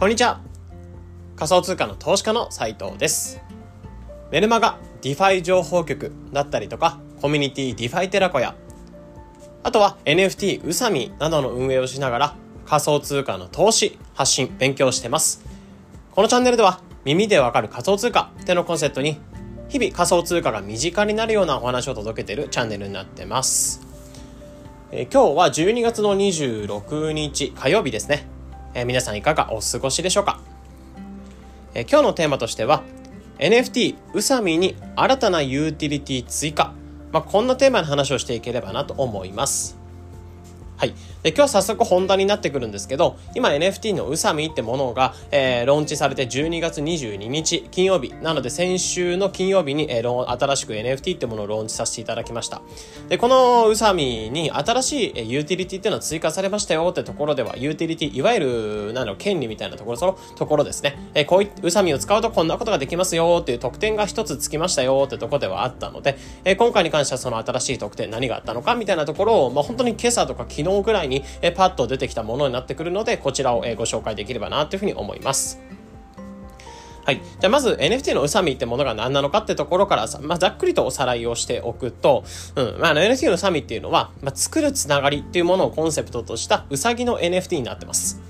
こんにちは。仮想通貨の投資家の斉藤です。メルマガ DeFi 情報局だったりとか、コミュニティ DeFi テラコや、あとは NFT うさみなどの運営をしながら仮想通貨の投資、発信、勉強してます。このチャンネルでは耳でわかる仮想通貨ってのコンセプトに日々仮想通貨が身近になるようなお話を届けているチャンネルになってます。え、今日は12月の26日火曜日ですね。えー、皆さんいかがお過ごしでしょうか、えー、今日のテーマとしては NFT うさみに新たなユーティリティ追加、まあ、こんなテーマの話をしていければなと思います。はい。で、今日早速本題になってくるんですけど、今 NFT のうさみってものが、えー、ローンチされて12月22日金曜日、なので先週の金曜日に、えー、新しく NFT ってものをローンチさせていただきました。で、このうさみに新しい、ユーティリティっていうのは追加されましたよってところでは、ユーティリティ、いわゆる、なんだろう、権利みたいなところ、そのところですね。えー、こういうさみを使うとこんなことができますよっていう特典が一つつきましたよってところではあったので、えー、今回に関してはその新しい特典何があったのかみたいなところを、まあ、本当に今朝とか昨日ぐらいに、えパッと出てきたものになってくるので、こちらを、えご紹介できればなというふうに思います。はい。じゃあまず NFT のうさみってものが何なのかってところから、まあ、ざっくりとおさらいをしておくと、うん、まあ、NFT のうさみっていうのは、まあ、作るつながりっていうものをコンセプトとしたうさぎの NFT になってます。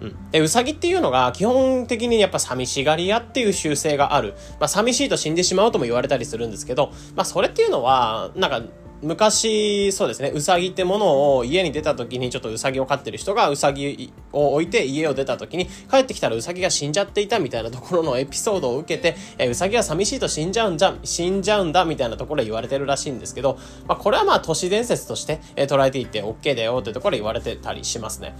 うん、でうさぎっていうのが基本的にやっぱ寂しがり屋っていう習性がある、まあ、寂しいと死んでしまうとも言われたりするんですけど、まあ、それっていうのはなんか昔、そうですね、うさぎってものを家に出た時にちょっとうさぎを飼ってる人がうさぎを置いて家を出た時に帰ってきたらうさぎが死んじゃっていたみたいなところのエピソードを受けて、えうさぎは寂しいと死んじゃうんじゃ、死んじゃうんだみたいなところで言われてるらしいんですけど、まあこれはまあ都市伝説として、え捉えていって OK だよってところで言われてたりしますね。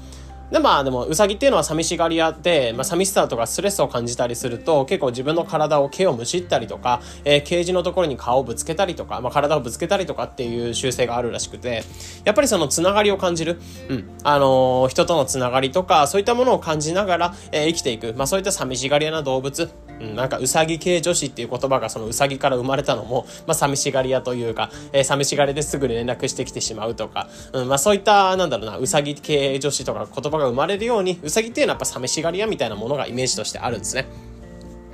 でまあでもウサギっていうのは寂しがり屋で、まあ、寂しさとかストレスを感じたりすると結構自分の体を毛をむしったりとか、えー、ケージのところに顔をぶつけたりとか、まあ、体をぶつけたりとかっていう習性があるらしくてやっぱりそのつながりを感じる、うん。あのー、人とのつながりとかそういったものを感じながら、えー、生きていく、まあ、そういった寂しがり屋な動物うん、なんかうさぎ系女子っていう言葉がそのうさぎから生まれたのも、まあ、寂しがり屋というか、えー、寂しがりですぐに連絡してきてしまうとか、うんまあ、そういったなんだろうなうさぎ系女子とか言葉が生まれるようにうさぎっていうのはやっぱ寂しがり屋みたいなものがイメージとしてあるんですね。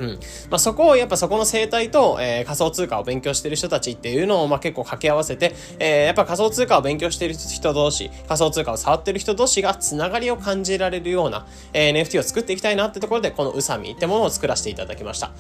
うん。まあ、そこを、やっぱそこの生態と、えー、仮想通貨を勉強してる人たちっていうのを、まあ、結構掛け合わせて、えー、やっぱ仮想通貨を勉強してる人同士、仮想通貨を触ってる人同士がつながりを感じられるような、えー、NFT を作っていきたいなってところで、このうさみってものを作らせていただきました。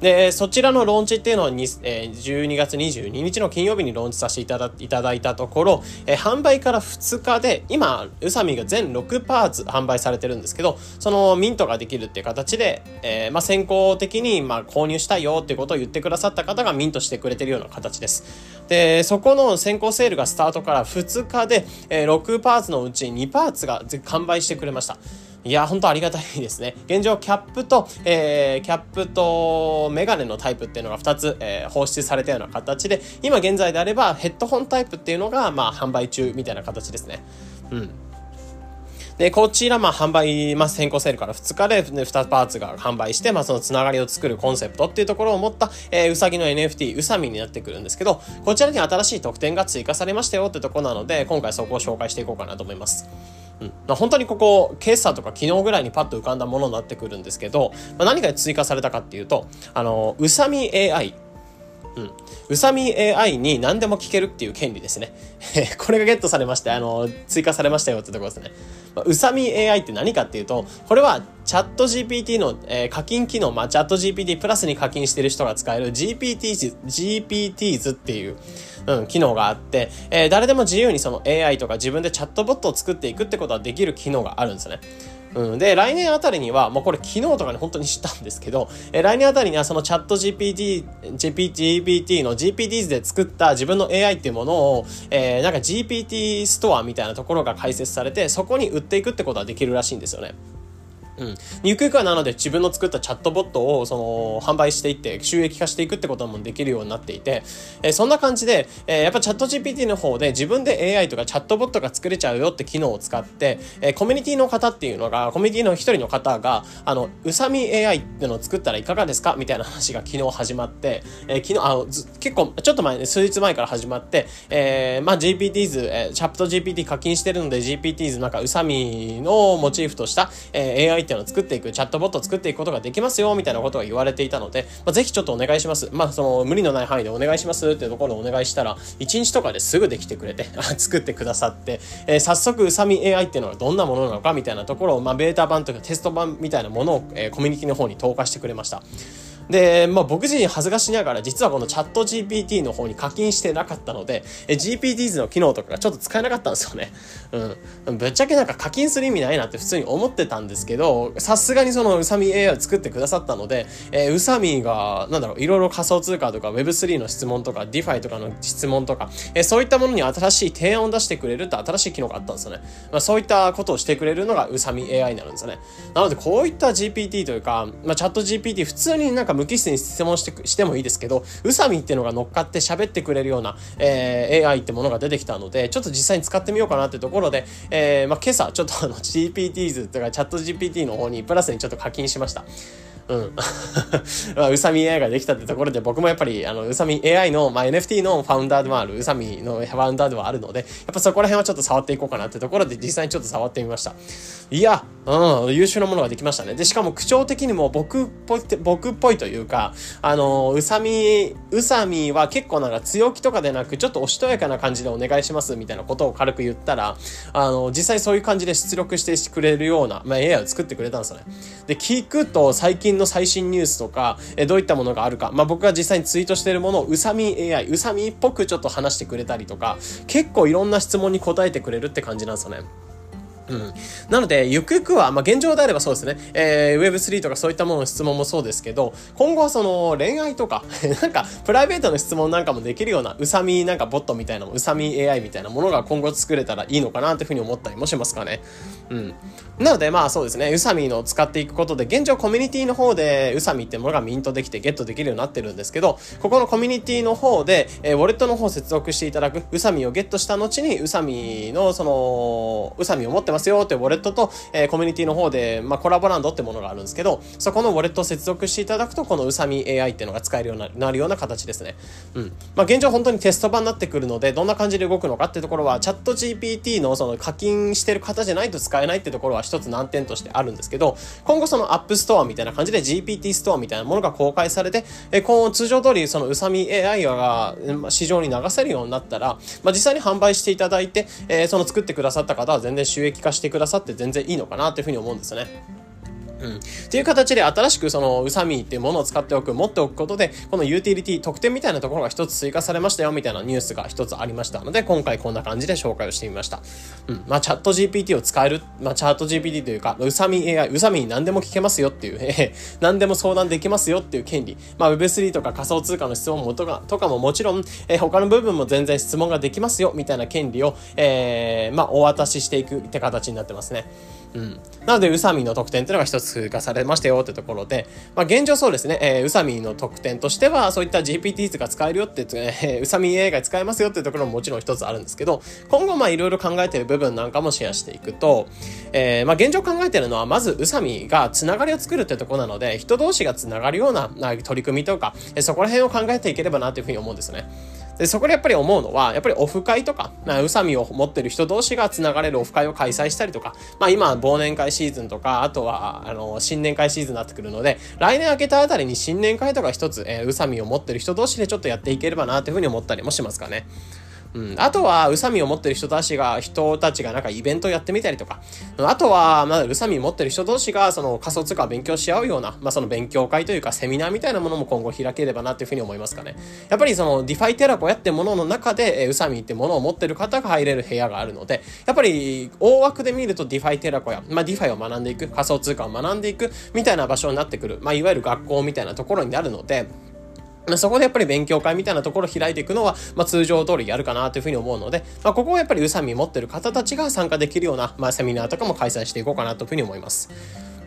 でそちらのローンチっていうのをに、えー、12月22日の金曜日にローンチさせていただいただいたところ、えー、販売から2日で今宇佐美が全6パーツ販売されてるんですけどそのミントができるっていう形で、えーまあ、先行的に、まあ、購入したいよってことを言ってくださった方がミントしてくれてるような形です。でそこの先行セールがスタートから2日で、え、6パーツのうち2パーツが完売してくれました。いや、本当ありがたいですね。現状、キャップと、えー、キャップとメガネのタイプっていうのが2つ、えー、放出されたような形で、今現在であればヘッドホンタイプっていうのが、まあ、販売中みたいな形ですね。うん。で、こちら、まあ、販売、まあ、先行セールから2日で、2パーツが販売して、まあ、そのつながりを作るコンセプトっていうところを持った、えー、うさぎの NFT、うさみになってくるんですけど、こちらに新しい特典が追加されましたよってとこなので、今回そこを紹介していこうかなと思います。うんまあ、本当にここ、今朝とか昨日ぐらいにパッと浮かんだものになってくるんですけど、まあ、何が追加されたかっていうと、あの、うさみ AI。うん。うさみ AI に何でも聞けるっていう権利ですね。これがゲットされまして、あの、追加されましたよってところですね。うさみ AI って何かっていうと、これはチャット GPT の、えー、課金機能、まあ、チャット GPT プラスに課金してる人が使える GPT、GPTs っていう、うん、機能があって、えー、誰でも自由にその AI とか自分でチャットボットを作っていくってことはできる機能があるんですね。うん。で、来年あたりには、もうこれ昨日とかに本当に知ったんですけど、え来年あたりにはそのチャット GPT、GPT の GPTs で作った自分の AI っていうものを、えー、なんか GPT ストアみたいなところが開設されて、そこに売っていくってことはできるらしいんですよね。うん。ゆくゆくはなので自分の作ったチャットボットをその販売していって収益化していくってこともできるようになっていて、えー、そんな感じで、えー、やっぱチャット GPT の方で自分で AI とかチャットボットが作れちゃうよって機能を使って、えー、コミュニティの方っていうのが、コミュニティの一人の方が、あの、うさみ AI っていうのを作ったらいかがですかみたいな話が昨日始まって、えー、昨日、あ結構、ちょっと前、数日前から始まって、えー、まあ GPTs、えー、チャット GPT 課金してるので GPTs なんかうさみのモチーフとした、えー、AI っていうのを作っていく、チャットボットを作っていくことができますよ、みたいなことが言われていたので、まあ、ぜひちょっとお願いします。まあ、その、無理のない範囲でお願いしますっていうところをお願いしたら、1日とかですぐできてくれて、作ってくださって、えー、早速、うさみ AI っていうのはどんなものなのかみたいなところを、まあ、ベータ版とかテスト版みたいなものを、えー、コミュニティの方に投下してくれました。で、まあ僕自身恥ずかしながら実はこのチャット GPT の方に課金してなかったので、GPTs の機能とかがちょっと使えなかったんですよね。うん。ぶっちゃけなんか課金する意味ないなって普通に思ってたんですけど、さすがにそのうさみ AI を作ってくださったので、えー、うさみが、なんだろう、いろいろ仮想通貨とか Web3 の質問とか DeFi とかの質問とか、えー、そういったものに新しい提案を出してくれるって新しい機能があったんですよね。まあそういったことをしてくれるのがうさみ AI になるんですよね。なのでこういった GPT というか、まあチャット GPT 普通になんか無機質に質問してしてもいいですけど、宇佐美っていうのが乗っかって喋ってくれるような、えー、AI ってものが出てきたので、ちょっと実際に使ってみようかなってところで、えー、まあ、今朝ちょっとあの GPTs とかチャット GPT の方にプラスにちょっと課金しました。うん。まあ、うさみ AI ができたってところで僕もやっぱり、あの、うさみ AI の、まあ、NFT のファウンダーでもある、うさみのファウンダーではあるので、やっぱそこら辺はちょっと触っていこうかなってところで実際にちょっと触ってみました。いや、うん、優秀なものができましたね。で、しかも口調的にも僕っぽい、僕っぽいというか、あの、うさみ、うさみは結構なんか強気とかでなく、ちょっとおしとやかな感じでお願いしますみたいなことを軽く言ったら、あの、実際そういう感じで出力してくれるような、まあ、AI を作ってくれたんですよね。で、聞くと最近の最新ニュースとか、えどういったものがあるか、まあ、僕が実際にツイートしてるものをうさみ AI、うさみっぽくちょっと話してくれたりとか、結構いろんな質問に答えてくれるって感じなんですよね。うん。なので、ゆくゆくは、まあ、現状であればそうですね、えー、Web3 とかそういったものの質問もそうですけど、今後はその恋愛とか、なんか、プライベートの質問なんかもできるような、うさみなんかボットみたいな、うさみ AI みたいなものが今後作れたらいいのかなというふうに思ったりもしますかね。うん。なので、まあそうですね、うさみのを使っていくことで、現状コミュニティの方で、うさみってものがミントできてゲットできるようになってるんですけど、ここのコミュニティの方で、えー、ウォレットの方を接続していただく、うさみをゲットした後に、うさみの、その、うさみを持ってますよってウォレットと、えー、コミュニティの方で、まあ、コラボランドってものがあるんですけど、そこのウォレットを接続していただくと、このうさみ AI っていうのが使えるようになるような形ですね。うん。まあ、現状本当にテスト版になってくるので、どんな感じで動くのかっていうところは、 ChatGPT のその課金してる方じゃないと使えないってところは一つ難点としてあるんですけど、今後その App Store みたいな感じで GPT ストアみたいなものが公開されて、え今後通常通りそのうさみ AI が市場に流せるようになったら、まあ、実際に販売していただいて、えー、その作ってくださった方は全然収益化してくださって全然いいのかなというふうに思うんですよね。うん。っていう形で新しくそのうさみっていうものを使っておく、持っておくことで、このユーティリティ特典みたいなところが一つ追加されましたよみたいなニュースが一つありましたので、今回こんな感じで紹介をしてみました。うん。まあチャット GPT を使える、まあチャット GPT というか、うさみ AI、うさみに何でも聞けますよっていう、えー、何でも相談できますよっていう権利。まあ Web3 とか仮想通貨の質問もとかとかももちろん、え、他の部分も全然質問ができますよみたいな権利を、えー、まあお渡ししていくって形になってますね。うん。なので、うさみの特典っていうのが一つ追加されましたよってところで、まあ現状そうですね、えー、うさみの特典としては、そういった GPT が使えるよって、えー、うさみ AI 使えますよっていうところももちろん一つあるんですけど、今後まあいろいろ考えてる部分なんかもシェアしていくと、えー、まあ現状考えてるのは、まずうさみがつながりを作るってとこなので、人同士がつながるような取り組みとか、そこら辺を考えていければなというふうに思うんですね。で、そこでやっぱり思うのは、やっぱりオフ会とか、まあ、宇佐美を持ってる人同士が繋がれるオフ会を開催したりとか、まあ今、忘年会シーズンとか、あとは、あの、新年会シーズンになってくるので、来年明けたあたりに新年会とか一つ、えー、宇佐美を持ってる人同士でちょっとやっていければな、というふうに思ったりもしますかね。うん。あとは、うさみを持ってる人たちが、人たちがなんかイベントやってみたりとか、あとは、まあ、うさみ持ってる人同士が、その仮想通貨を勉強し合うような、まあ、その勉強会というか、セミナーみたいなものも今後開ければなっていうふうに思いますかね。やっぱりその、 DeFi 寺子屋ってものの中で、うさみってものを持ってる方が入れる部屋があるので、やっぱり、大枠で見るとディファイテラコや、まあ、 DeFi を学んでいく、仮想通貨を学んでいく、みたいな場所になってくる、まあ、いわゆる学校みたいなところになるので、まそこでやっぱり勉強会みたいなところを開いていくのは、まあ、通常通りやるかなというふうに思うので、まあ、ここはやっぱり宇佐美持ってる方たちが参加できるような、まあ、セミナーとかも開催していこうかなというふうに思います。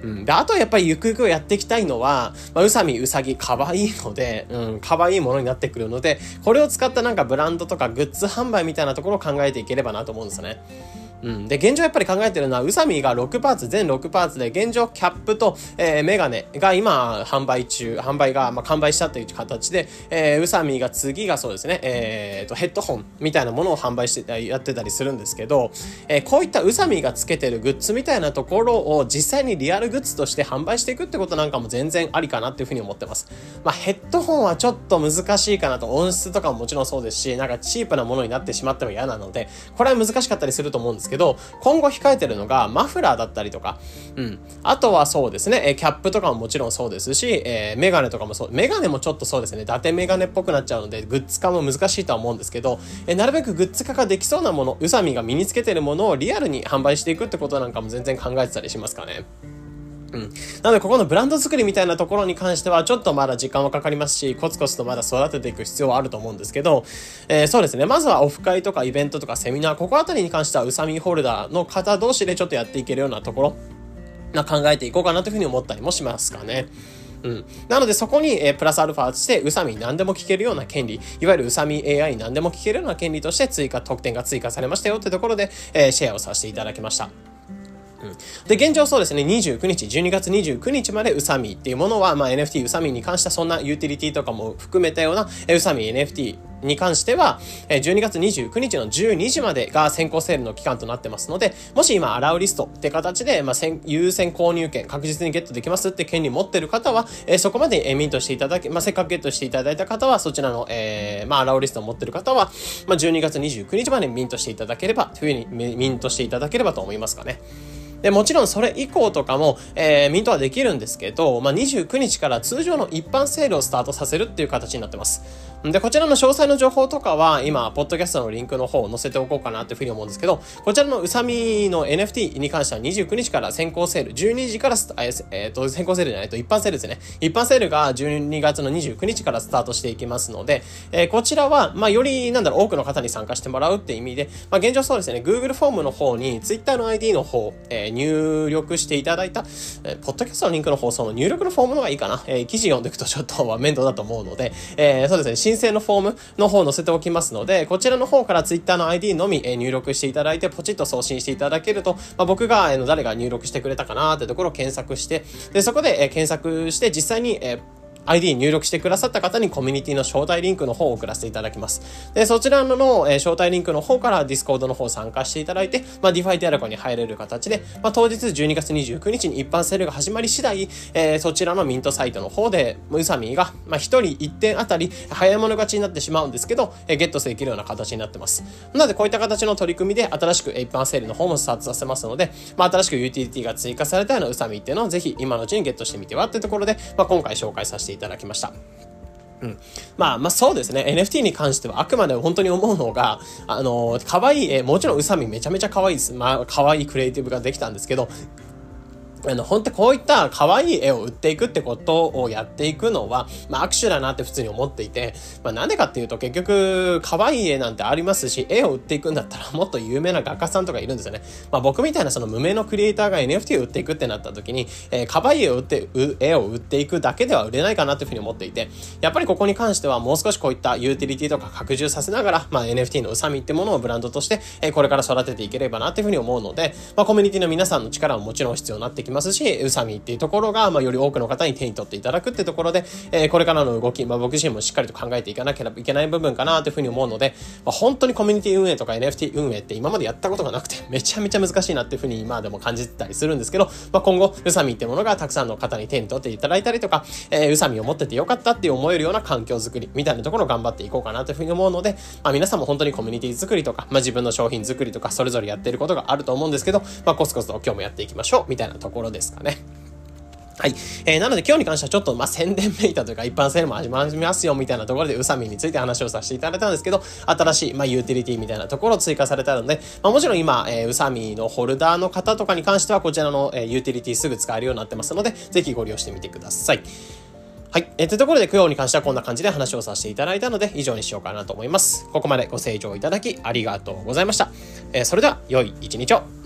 うん。で、あとはやっぱりゆくゆくやっていきたいのは、まあ、うさみ、うさぎ、かわいいので、うん、かわいいものになってくるので、これを使ったなんかブランドとかグッズ販売みたいなところを考えていければなと思うんですよね。うん。で、現状やっぱり考えてるのは、宇佐美が6パーツ、全6パーツで、現状キャップと、えー、メガネが今、販売中、販売が、まあ、完売したという形で、えー、宇佐美が次がそうですね、えー、と、ヘッドホンみたいなものを販売してやってたりするんですけど、えー、こういった宇佐美がつけてるグッズみたいなところを実際にリアルグッズとして販売していくってことなんかも全然ありかなっていうふうに思ってます。まあ、ヘッドホンはちょっと難しいかなと、音質とかももちろんそうですし、なんかチープなものになってしまっても嫌なので、これは難しかったりすると思うんですですけど、今後控えてるのがマフラーだったりとか、うん。あとはそうですね、えキャップとかももちろんそうですし、えー、メガネとかもそう、メガネもちょっとそうですね、伊達メガネっぽくなっちゃうので、グッズ化も難しいとは思うんですけど、え、なるべくグッズ化ができそうなもの、宇佐美が身につけてるものをリアルに販売していくってことなんかも全然考えてたりしますかね。うん。なので、ここのブランド作りみたいなところに関しては、ちょっとまだ時間はかかりますし、コツコツとまだ育てていく必要はあると思うんですけど、えー、そうですね。まずはオフ会とかイベントとかセミナー、ここあたりに関しては、うさみホルダーの方同士でちょっとやっていけるようなところ、な考えていこうかなというふうに思ったりもしますかね。うん。なのでそこに、えー、プラスアルファとして、うさみ何でも聞けるような権利、いわゆるうさみ AI 何でも聞けるような権利として追加、特典が追加されましたよってところで、えー、シェアをさせていただきました。で、現状そうですね、29日、12月29日までうさみっていうものは、まあ、NFT うさみに関したそんなユーティリティとかも含めたようなうさみ NFT に関しては、12月29日の12時までが先行セールの期間となってますので、もし今、アラウリストって形で、まあ、優先購入権、確実にゲットできますって権利持ってる方は、えそこまでミントしていただけ、まあ、せっかくゲットしていただいた方は、そちらの、えー、まあ、アラウリストを持ってる方は、まあ、12月29日までミントしていただければ、というふうにミントしていただければと思いますかね。で、もちろんそれ以降とかも、えー、ミントはできるんですけど、まあ、29日から通常の一般セールをスタートさせるっていう形になってます。で、こちらの詳細の情報とかは、今、ポッドキャストのリンクの方を載せておこうかなというふうに思うんですけど、こちらのうさみの NFT に関しては29日から先行セール、12時からえー、えー、と、先行セールじゃないと一般セールですね。一般セールが12月の29日からスタートしていきますので、えー、こちらは、まあ、より、なんだろう、多くの方に参加してもらうって意味で、まあ、現状そうですね、Google フォームの方に Twitter の ID の方、えー、入力していただいた、えー、ポッドキャストのリンクの方、その入力のフォームの方がいいかな。えー、記事読んでいくとちょっと面倒だと思うので、えー、そうですね、申請のフォーム、の方載せておきますので、こちらの方から Twitter の ID のみ入力していただいて、ポチッと送信していただけると、まあ、僕が誰が入力してくれたかなってところを検索して、で、そこで検索して実際に ID 入力してくださった方にコミュニティの招待リンクの方を送らせていただきます。で、そちらの、え、招待リンクの方から Discord の方参加していただいて、まあ、DeFi テアラコに入れる形で、まあ、当日12月29日に一般セールが始まり次第、えー、そちらのミントサイトの方で、ウサミーが、まあ、1人1点あたり早い者勝ちになってしまうんですけど、えー、ゲットできるような形になってます。なので、こういった形の取り組みで新しく一般セールの方もスタートさせますので、まあ、新しく UTT が追加されたようなウサミっていうのをぜひ今のうちにゲットしてみてはっていうところで、まあ、今回紹介させていただきますいただきました。うん。まあ、まあそうですね。NFT に関してはあくまで本当に思うのが、あの、可愛いえ、もちろん宇佐美めちゃめちゃ可愛いです。まあ、可愛いクリエイティブができたんですけど、あの、本当こういった可愛い絵を売っていくってことをやっていくのは、まあ握手だなって普通に思っていて、まあなんでかっていうと結局、可愛い絵なんてありますし、絵を売っていくんだったらもっと有名な画家さんとかいるんですよね。まあ僕みたいなその無名のクリエイターが NFT を売っていくってなった時に、えー、可愛い絵を売って、絵を売っていくだけでは売れないかなというふうに思っていて、やっぱりここに関してはもう少しこういったユーティリティとか拡充させながら、まあ NFT のうさみってものをブランドとして、えー、これから育てていければなっていうふうに思うので、まあコミュニティの皆さんの力ももちろん必要になってきますますし、うさみっていうところが、まあ、より多くの方に手に取っていただくってところで、えー、これからの動き、まあ、僕自身もしっかりと考えていかなければいけない部分かなというふうに思うので、まあ、本当にコミュニティ運営とか NFT 運営って今までやったことがなくて、めちゃめちゃ難しいなっていうふうに今でも感じてたりするんですけど、まあ、今後、うさみってものがたくさんの方に手に取っていただいたりとか、えー、うさみを持っててよかったって思えるような環境づくりみたいなところを頑張っていこうかなというふうに思うので、まあ、皆さんも本当にコミュニティ作りとか、まあ、自分の商品作りとか、それぞれやってることがあると思うんですけど、まあ、コツコツと今日もやっていきましょう、みたいなところですかね。はい。えー、なので今日に関してはちょっと、ま、宣伝めいたというか、一般セールも始まりますよ、みたいなところで、うさみについて話をさせていただいたんですけど、新しい、ま、ユーティリティみたいなところを追加されたので、まあ、もちろん今、えー、うさみのホルダーの方とかに関しては、こちらの、えー、ユーティリティすぐ使えるようになってますので、ぜひご利用してみてください。はい。えー、というところで、供養に関してはこんな感じで話をさせていただいたので、以上にしようかなと思います。ここまでご清聴いただき、ありがとうございました。えー、それでは、良い一日を。